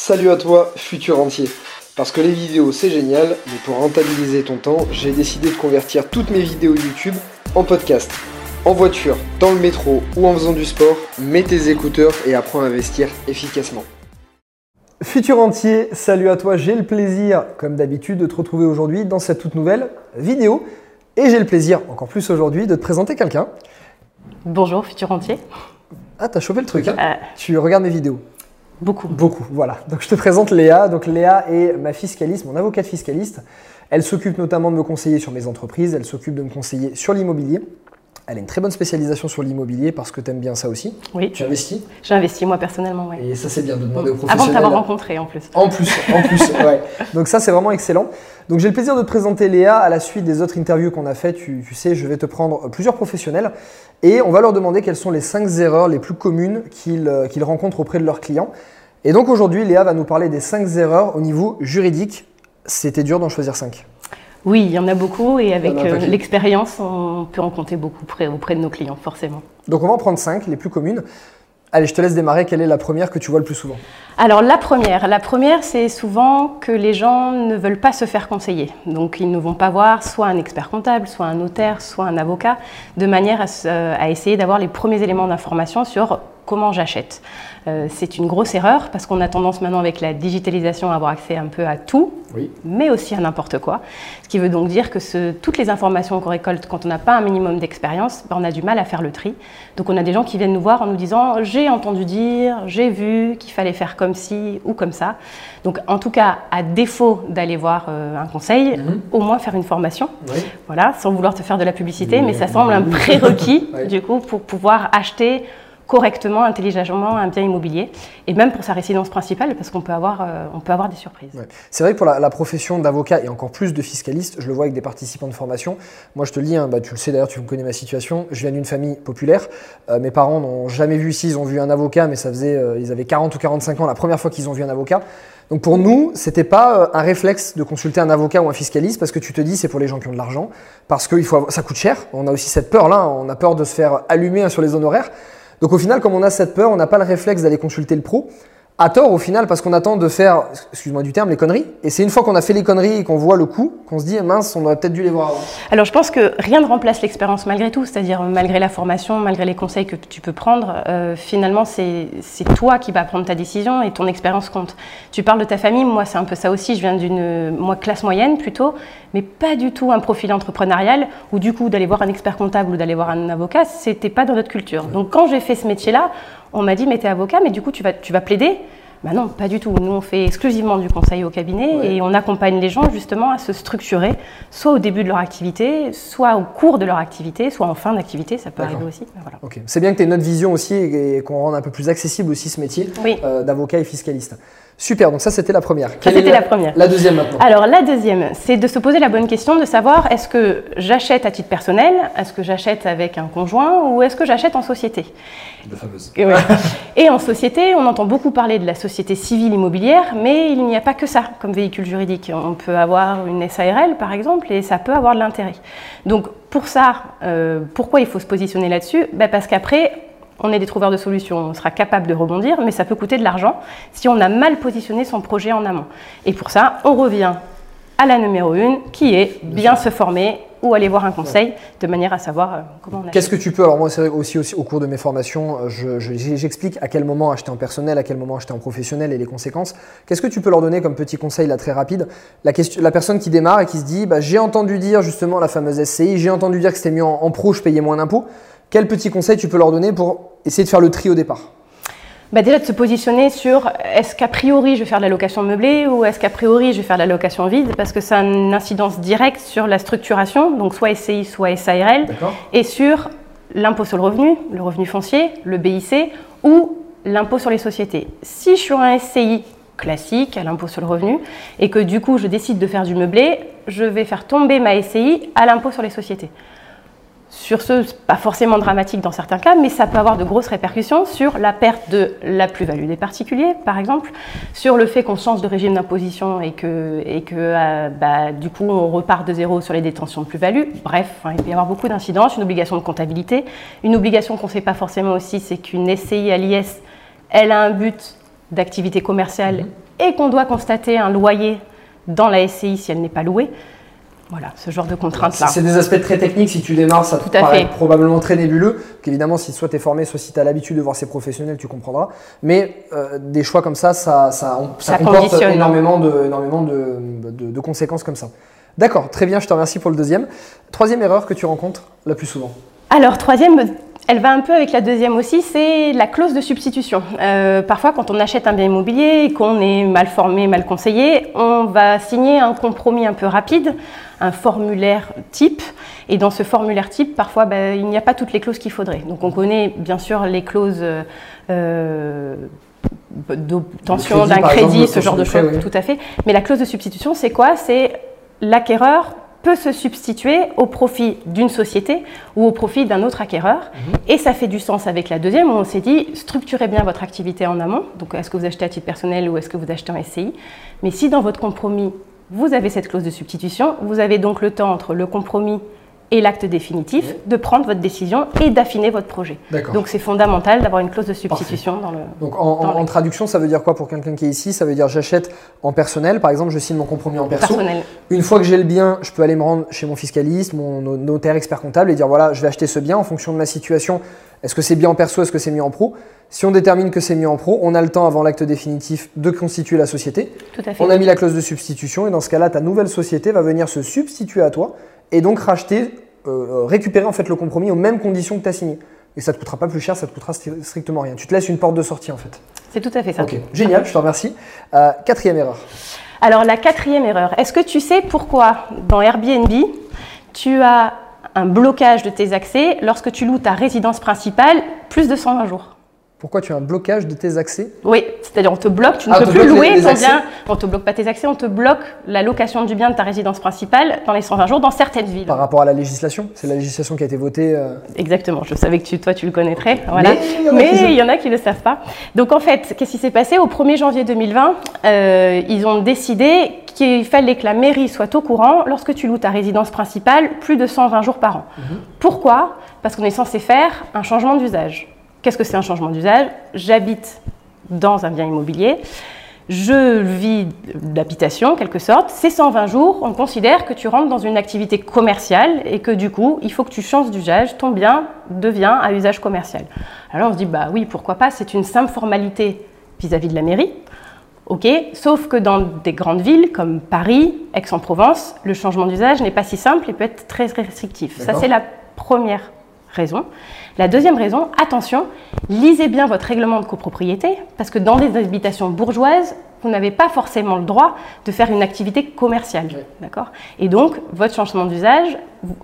Salut à toi, futur entier. Parce que les vidéos c'est génial, mais pour rentabiliser ton temps, j'ai décidé de convertir toutes mes vidéos YouTube en podcast. En voiture, dans le métro ou en faisant du sport, mets tes écouteurs et apprends à investir efficacement. Futur entier, salut à toi, j'ai le plaisir, comme d'habitude, de te retrouver aujourd'hui dans cette toute nouvelle vidéo. Et j'ai le plaisir, encore plus aujourd'hui, de te présenter quelqu'un. Bonjour, futur entier. Ah, t'as chopé le truc, hein euh. Tu regardes mes vidéos Beaucoup. Beaucoup, voilà. Donc je te présente Léa. Donc Léa est ma fiscaliste, mon avocate fiscaliste. Elle s'occupe notamment de me conseiller sur mes entreprises, elle s'occupe de me conseiller sur l'immobilier. Elle a une très bonne spécialisation sur l'immobilier parce que tu aimes bien ça aussi. Oui. Tu investis J'ai investi moi personnellement, oui. Et ça c'est bien de demander aux professionnels. Avant de t'avoir rencontré en plus. En plus, en plus, ouais. Donc ça c'est vraiment excellent. Donc j'ai le plaisir de te présenter Léa à la suite des autres interviews qu'on a fait. Tu, tu, sais, je vais te prendre plusieurs professionnels et on va leur demander quelles sont les 5 erreurs les plus communes qu'ils euh, qu'ils rencontrent auprès de leurs clients. Et donc aujourd'hui, Léa va nous parler des 5 erreurs au niveau juridique. C'était dur d'en choisir 5. Oui, il y en a beaucoup et avec euh, l'expérience, on peut en compter beaucoup auprès de nos clients, forcément. Donc on va en prendre 5, les plus communes. Allez, je te laisse démarrer. Quelle est la première que tu vois le plus souvent? Alors la première, la première, c'est souvent que les gens ne veulent pas se faire conseiller. Donc ils ne vont pas voir soit un expert comptable, soit un notaire, soit un avocat, de manière à, à essayer d'avoir les premiers éléments d'information sur comment j'achète. Euh, c'est une grosse erreur parce qu'on a tendance maintenant avec la digitalisation à avoir accès un peu à tout, mais aussi à n'importe quoi. Ce qui veut donc dire que toutes les informations qu'on récolte quand on n'a pas un minimum d'expérience, ben, on a du mal à faire le tri. Donc on a des gens qui viennent nous voir en nous disant j'ai entendu dire, j'ai vu qu'il fallait faire comme ci ou comme ça. Donc en tout cas, à défaut d'aller voir euh, un conseil, mhm. au moins faire une formation. Voilà, sans vouloir te faire de la publicité, mais ça semble un prérequis du coup pour pouvoir acheter correctement, intelligemment un bien immobilier, et même pour sa résidence principale, parce qu'on peut, avoir, euh, on peut avoir des surprises. C'est vrai que pour la, profession d'avocat et encore plus de fiscaliste, je le vois avec des participants de formation. Moi, je te le dis, hein, bah, tu le sais d'ailleurs, tu connais ma situation. Je viens d'une famille populaire. Euh, mes parents n'ont jamais vu ici, ils ont vu un avocat, mais ça faisait, euh, ils avaient 40 ou 45 ans la première fois qu'ils ont vu un avocat. Donc pour nous, c'était pas un réflexe de consulter un avocat ou un fiscaliste parce que tu te dis c'est pour les gens qui ont de l'argent, parce que faut ça coûte cher. On a aussi cette peur là, on a peur de se faire allumer sur les honoraires. Donc au final, comme on a cette peur, on n'a pas le réflexe d'aller consulter le pro à tort au final parce qu'on attend de faire, excuse-moi du terme, les conneries. Et c'est une fois qu'on a fait les conneries et qu'on voit le coup qu'on se dit mince, on aurait peut-être dû les voir avant. Alors je pense que rien ne remplace l'expérience malgré tout, c'est-à-dire malgré la formation, malgré les conseils que tu peux prendre, euh, finalement c'est toi qui vas prendre ta décision et ton expérience compte. Tu parles de ta famille, moi c'est un peu ça aussi, je viens d'une moi classe moyenne plutôt, mais pas du tout un profil entrepreneurial où du coup d'aller voir un expert comptable ou d'aller voir un avocat, c'était pas dans notre culture. Donc quand j'ai fait ce métier-là, on m'a dit, mais t'es avocat, mais du coup, tu vas, tu vas plaider ben non, pas du tout. Nous, on fait exclusivement du conseil au cabinet et on accompagne les gens justement à se structurer, soit au début de leur activité, soit au cours de leur activité, soit en fin d'activité, ça peut arriver aussi. Voilà. C'est bien que tu aies notre vision aussi et qu'on rende un peu plus accessible aussi ce métier euh, d'avocat et fiscaliste. Super, donc ça c'était la première. Ça c'était la, première. La deuxième maintenant. Alors la deuxième, c'est de se poser la bonne question de savoir est-ce que j'achète à titre personnel, est-ce que j'achète avec un conjoint ou est-ce que j'achète en société? La fameuse. Et, en société, on entend beaucoup parler de la société civile immobilière, mais il n'y a pas que ça comme véhicule juridique. On peut avoir une SARL par exemple et ça peut avoir de l'intérêt. Donc pour ça, euh, pourquoi il faut se positionner là-dessus? Ben Parce qu'après, on est des trouveurs de solutions, on sera capable de rebondir, mais ça peut coûter de l'argent si on a mal positionné son projet en amont. Et pour ça, on revient à la numéro une, qui est bien se former ou aller voir un conseil de manière à savoir euh, comment on Qu'est-ce que tu peux Alors moi, c'est aussi, aussi au cours de mes formations, euh, j'explique à quel moment acheter en personnel, à quel moment acheter en professionnel et les conséquences. Qu'est-ce que tu peux leur donner comme petit conseil là très rapide? La, question, la personne qui démarre et qui se dit, bah, j'ai entendu dire justement la fameuse SCI, j'ai entendu dire que c'était mieux en, en pro, je payais moins d'impôts. Quel petit conseil tu peux leur donner pour essayer de faire le tri au départ bah déjà de se positionner sur est-ce qu'a priori je vais faire de la location meublée ou est-ce qu'a priori je vais faire de la location vide parce que ça a une incidence directe sur la structuration, donc soit SCI, soit SARL, et sur l'impôt sur le revenu, le revenu foncier, le BIC ou l'impôt sur les sociétés. Si je suis un SCI classique à l'impôt sur le revenu et que du coup je décide de faire du meublé, je vais faire tomber ma SCI à l'impôt sur les sociétés. Sur ce, pas forcément dramatique dans certains cas, mais ça peut avoir de grosses répercussions sur la perte de la plus-value des particuliers, par exemple, sur le fait qu'on change de régime d'imposition et que, et que euh, bah, du coup on repart de zéro sur les détentions de plus-value. Bref, il peut y avoir beaucoup d'incidences, une obligation de comptabilité. Une obligation qu'on ne sait pas forcément aussi, c'est qu'une SCI à l'IS, elle a un but d'activité commerciale et qu'on doit constater un loyer dans la SCI si elle n'est pas louée, voilà, ce genre de contraintes-là. C'est des aspects très techniques. Si tu démarres, ça Tout te paraît fait. probablement très nébuleux. Qu'évidemment, si soit tu es formé, soit si tu as l'habitude de voir ces professionnels, tu comprendras. Mais euh, des choix comme ça, ça, ça, on- ça Ça comporte conditionne. énormément, de, énormément de, de- de conséquences comme ça. D'accord, très bien, je te remercie pour le deuxième. Troisième erreur que tu rencontres la plus souvent. Alors, troisième, elle va un peu avec la deuxième aussi, c'est la clause de substitution. Euh, parfois, quand on achète un bien immobilier et qu'on est mal formé, mal conseillé, on va signer un compromis un peu rapide, un formulaire type. Et dans ce formulaire type, parfois, ben, il n'y a pas toutes les clauses qu'il faudrait. Donc, on connaît bien sûr les clauses euh, d'obtention crédit, d'un crédit, ce genre de choses, tout à fait. Mais la clause de substitution, c'est quoi? C'est l'acquéreur peut se substituer au profit d'une société ou au profit d'un autre acquéreur. Et ça fait du sens avec la deuxième où on s'est dit structurez bien votre activité en amont. Donc est-ce que vous achetez à titre personnel ou est-ce que vous achetez en SCI Mais si dans votre compromis, vous avez cette clause de substitution, vous avez donc le temps entre le compromis et l'acte définitif Oui. de prendre votre décision et d'affiner votre projet. Donc c'est fondamental d'avoir une clause de substitution dans le... Donc en, Dans traduction, ça veut dire quoi pour quelqu'un qui est ici? Ça veut dire j'achète en personnel, par exemple, je signe mon compromis en perso. personnel. Une fois que j'ai le bien, je peux aller me rendre chez mon fiscaliste, mon no- notaire expert comptable et dire voilà, je vais acheter ce bien en fonction de ma situation. Est-ce que c'est bien en perso, est-ce que c'est mieux en pro? Si on détermine que c'est mieux en pro, on a le temps avant l'acte définitif de constituer la société. Tout à fait. On a mis la clause de substitution et dans ce cas-là, ta nouvelle société va venir se substituer à toi et donc racheter, euh, euh, récupérer en fait le compromis aux mêmes conditions que tu as signé. Et ça te coûtera pas plus cher, ça te coûtera stri- strictement rien. Tu te laisses une porte de sortie en fait. C'est tout à fait ça. Ok, génial, je te remercie. Euh, quatrième erreur. Alors la quatrième erreur, est-ce que tu sais pourquoi dans Airbnb, tu as un blocage de tes accès lorsque tu loues ta résidence principale plus de 120 jours? Pourquoi tu as un blocage de tes accès Oui, c'est-à-dire on te bloque, tu ne Ah, peux plus louer les ton accès bien, on te bloque pas tes accès, on te bloque la location du bien de ta résidence principale dans les 120 jours dans certaines villes. par rapport à la législation C'est la législation qui a été votée. euh, Exactement, je savais que tu, toi tu le connaîtrais. Voilà. Mais il y en a qui ne le savent pas. Donc en fait, qu'est-ce qui s'est passé? Au 1er janvier 2020, euh, ils ont décidé qu'il fallait que la mairie soit au courant lorsque tu loues ta résidence principale plus de 120 jours par an. Pourquoi? Parce qu'on est censé faire un changement d'usage. Qu'est-ce que c'est un changement d'usage? J'habite dans un bien immobilier. Je vis d'habitation, en quelque sorte. Ces 120 jours, on considère que tu rentres dans une activité commerciale et que du coup, il faut que tu changes d'usage. Ton bien devient à usage commercial. Alors on se dit, bah oui, pourquoi pas? C'est une simple formalité vis-à-vis de la mairie. Ok, sauf que dans des grandes villes comme Paris, Aix-en-Provence, le changement d'usage n'est pas si simple et peut être très restrictif. Ça, c'est la première raison. La deuxième raison, attention, lisez bien votre règlement de copropriété, parce que dans des habitations bourgeoises, vous n'avez pas forcément le droit de faire une activité commerciale. D'accord? Et donc, votre changement d'usage,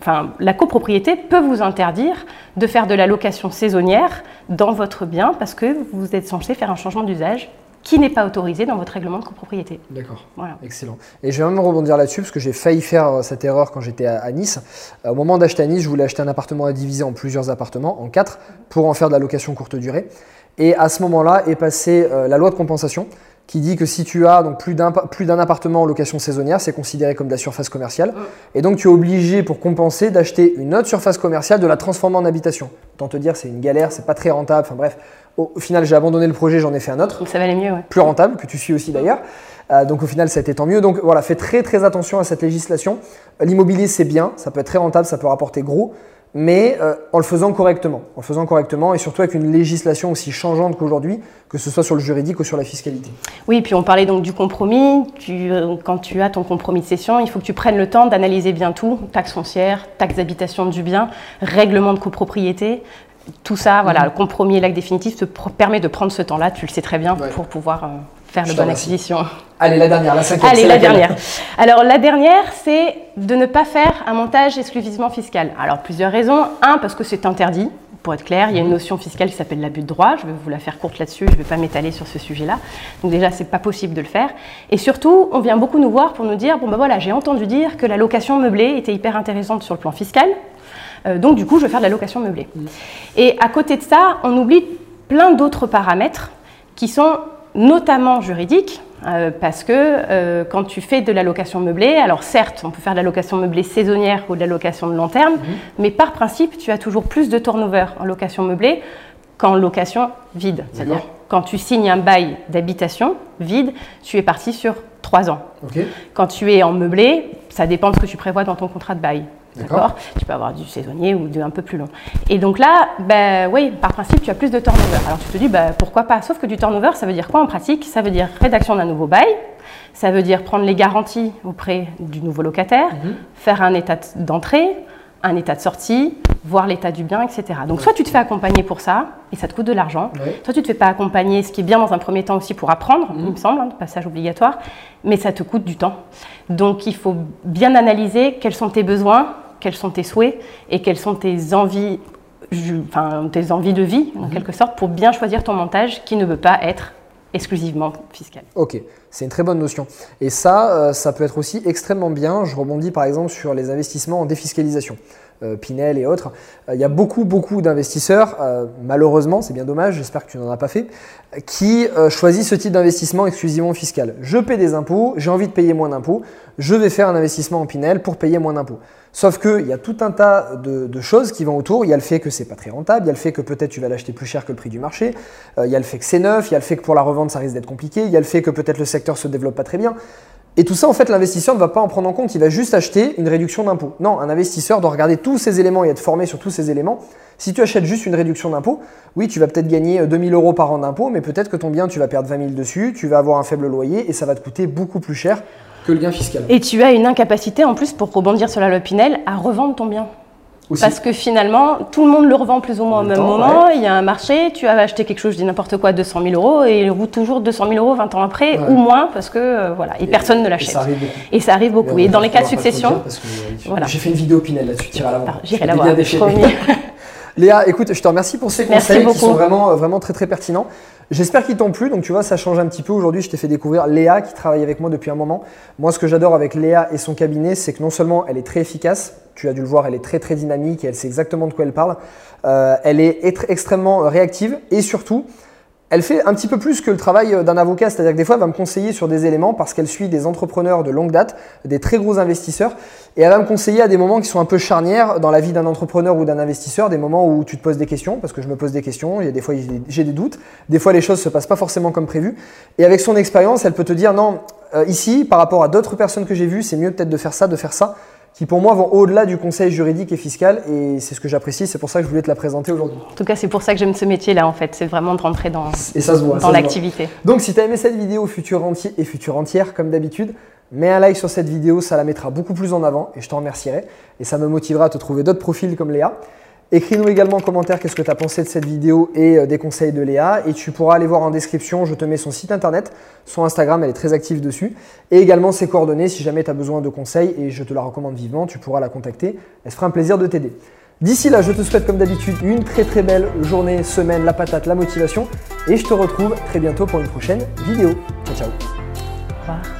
enfin, la copropriété peut vous interdire de faire de la location saisonnière dans votre bien, parce que vous êtes censé faire un changement d'usage qui n'est pas autorisé dans votre règlement de copropriété. D'accord. Voilà. Excellent. Et je vais même rebondir là-dessus parce que j'ai failli faire euh, cette erreur quand j'étais à, Nice. Euh, Au moment d'acheter à Nice, je voulais acheter un appartement à diviser en plusieurs appartements, en quatre, pour en faire de la location courte durée. Et à ce moment-là est passée euh, la loi de compensation qui dit que si tu as donc plus d'un plus d'un appartement en location saisonnière, c'est considéré comme de la surface commerciale. Et donc tu es obligé pour compenser d'acheter une autre surface commerciale, de la transformer en habitation. Autant te dire, c'est une galère, c'est pas très rentable. Enfin bref, au, final j'ai abandonné le projet, j'en ai fait un autre Donc ça valait mieux, ouais. plus rentable, que tu suis aussi d'ailleurs. Euh, donc au final, ça a été tant mieux. Donc voilà, fais très très attention à cette législation. L'immobilier, c'est bien, ça peut être très rentable, ça peut rapporter gros, mais euh, en le faisant correctement. En le faisant correctement et surtout avec une législation aussi changeante qu'aujourd'hui, que ce soit sur le juridique ou sur la fiscalité. Oui, puis on parlait donc du compromis. Tu, euh, quand tu as ton compromis de cession, il faut que tu prennes le temps d'analyser bien tout taxe foncière, taxe d'habitation du bien, règlement de copropriété. Tout ça, voilà, le compromis et l'acte définitif te permet de prendre ce temps-là, tu le sais très bien, Ouais. pour pouvoir euh, faire Je la bonne acquisition. Allez, la dernière, la cinquième. Allez, la laquelle dernière. Alors, la dernière, c'est de ne pas faire un montage exclusivement fiscal. Alors, plusieurs raisons. Un, parce que c'est interdit. Pour être clair, il y a une notion fiscale qui s'appelle l'abus de droit. Je vais vous la faire courte là-dessus. Je ne vais pas m'étaler sur ce sujet-là. Donc déjà, c'est pas possible de le faire. Et surtout, on vient beaucoup nous voir pour nous dire bon ben voilà, j'ai entendu dire que la location meublée était hyper intéressante sur le plan fiscal. Euh, donc du coup, je vais faire de la location meublée. Et à côté de ça, on oublie plein d'autres paramètres qui sont notamment juridiques, euh, parce que euh, quand tu fais de la location meublée, alors certes, on peut faire de la location meublée saisonnière ou de la location de long terme, mais par principe, tu as toujours plus de turnover en location meublée qu'en location vide. C'est-à-dire quand tu signes un bail d'habitation vide, tu es parti sur 3 ans. Quand tu es en meublé, ça dépend de ce que tu prévois dans ton contrat de bail. D'accord Tu peux avoir du saisonnier ou de un peu plus long. Et donc là, ben, oui, par principe, tu as plus de turnover. Alors tu te dis, ben, pourquoi pas? Sauf que du turnover, ça veut dire quoi en pratique? Ça veut dire rédaction d'un nouveau bail, ça veut dire prendre les garanties auprès du nouveau locataire, mhm. faire un état d'entrée, un état de sortie, voir l'état du bien, etc. Donc soit tu te fais accompagner pour ça, et ça te coûte de l'argent, soit tu ne te fais pas accompagner, ce qui est bien dans un premier temps aussi pour apprendre, mhm. il me semble, hein, passage obligatoire, mais ça te coûte du temps. Donc il faut bien analyser quels sont tes besoins, quels sont tes souhaits et quelles sont tes envies, enfin, tes envies de vie, en mhm. quelque sorte, pour bien choisir ton montage qui ne veut pas être exclusivement fiscal. Ok, c'est une très bonne notion. Et ça, euh, ça peut être aussi extrêmement bien. Je rebondis par exemple sur les investissements en défiscalisation. Euh, Pinel et autres. Euh, il y a beaucoup, beaucoup d'investisseurs, malheureusement, c'est bien dommage, j'espère que tu n'en as pas fait, qui choisissent ce type d'investissement exclusivement fiscal. Je paie des impôts, j'ai envie de payer moins d'impôts, je vais faire un investissement en Pinel pour payer moins d'impôts. Sauf qu'il y a tout un tas de, choses qui vont autour. Il y a le fait que c'est pas très rentable, il y a le fait que peut-être tu vas l'acheter plus cher que le prix du marché, euh, il y a le fait que c'est neuf, il y a le fait que pour la revente ça risque d'être compliqué, il y a le fait que peut-être le secteur se développe pas très bien. Et tout ça, en fait, l'investisseur ne va pas en prendre en compte, il va juste acheter une réduction d'impôt. Non, un investisseur doit regarder tous ces éléments et être formé sur tous ces éléments. Si tu achètes juste une réduction d'impôt, oui, tu vas peut-être gagner 2000 euros par an d'impôt, mais peut-être que ton bien, tu vas perdre 20 000 dessus, tu vas avoir un faible loyer et ça va te coûter beaucoup plus cher que le gain fiscal. Et tu as une incapacité en plus, pour rebondir sur la loi Pinel, à revendre ton bien. Parce que finalement, tout le monde le revend plus ou moins au même moment. Il y a un marché, tu as acheté quelque chose, je dis n'importe quoi, 200 000 euros, et il roule toujours 200 000 euros 20 ans après, ou moins, parce que euh, voilà, et, personne ne l'achète. Et ça arrive beaucoup. Et ça arrive beaucoup. Et, dans les cas de succession. voilà. J'ai fait une vidéo Pinel là-dessus, tire à la J'irai la voir. Léa, écoute, je te remercie pour ces conseils qui sont vraiment, vraiment très très pertinents. J'espère qu'ils t'ont plu. Donc, tu vois, ça change un petit peu. Aujourd'hui, je t'ai fait découvrir Léa qui travaille avec moi depuis un moment. Moi, ce que j'adore avec Léa et son cabinet, c'est que non seulement elle est très efficace, tu as dû le voir, elle est très très dynamique et elle sait exactement de quoi elle parle. Euh, elle est extrêmement réactive et surtout, elle fait un petit peu plus que le travail d'un avocat, c'est-à-dire que des fois, elle va me conseiller sur des éléments parce qu'elle suit des entrepreneurs de longue date, des très gros investisseurs, et elle va me conseiller à des moments qui sont un peu charnières dans la vie d'un entrepreneur ou d'un investisseur, des moments où tu te poses des questions, parce que je me pose des questions, il y a des fois j'ai des doutes, des fois les choses se passent pas forcément comme prévu, et avec son expérience, elle peut te dire non, euh, ici, par rapport à d'autres personnes que j'ai vues, c'est mieux peut-être de faire ça, de faire ça qui pour moi vont au-delà du conseil juridique et fiscal et c'est ce que j'apprécie, c'est pour ça que je voulais te la présenter aujourd'hui. En tout cas, c'est pour ça que j'aime ce métier-là en fait, c'est vraiment de rentrer dans, l'activité. Donc si tu as aimé cette vidéo futur entier et futur entière comme d'habitude, mets un like sur cette vidéo, ça la mettra beaucoup plus en avant et je t'en remercierai et ça me motivera à te trouver d'autres profils comme Léa. Écris-nous également en commentaire qu'est-ce que tu as pensé de cette vidéo et euh, des conseils de Léa. Et tu pourras aller voir en description, je te mets son site internet, son Instagram, elle est très active dessus. Et également ses coordonnées si jamais tu as besoin de conseils et je te la recommande vivement, tu pourras la contacter. Elle se fera un plaisir de t'aider. D'ici là, je te souhaite comme d'habitude une très très belle journée, semaine, la patate, la motivation. Et je te retrouve très bientôt pour une prochaine vidéo. Ciao ciao.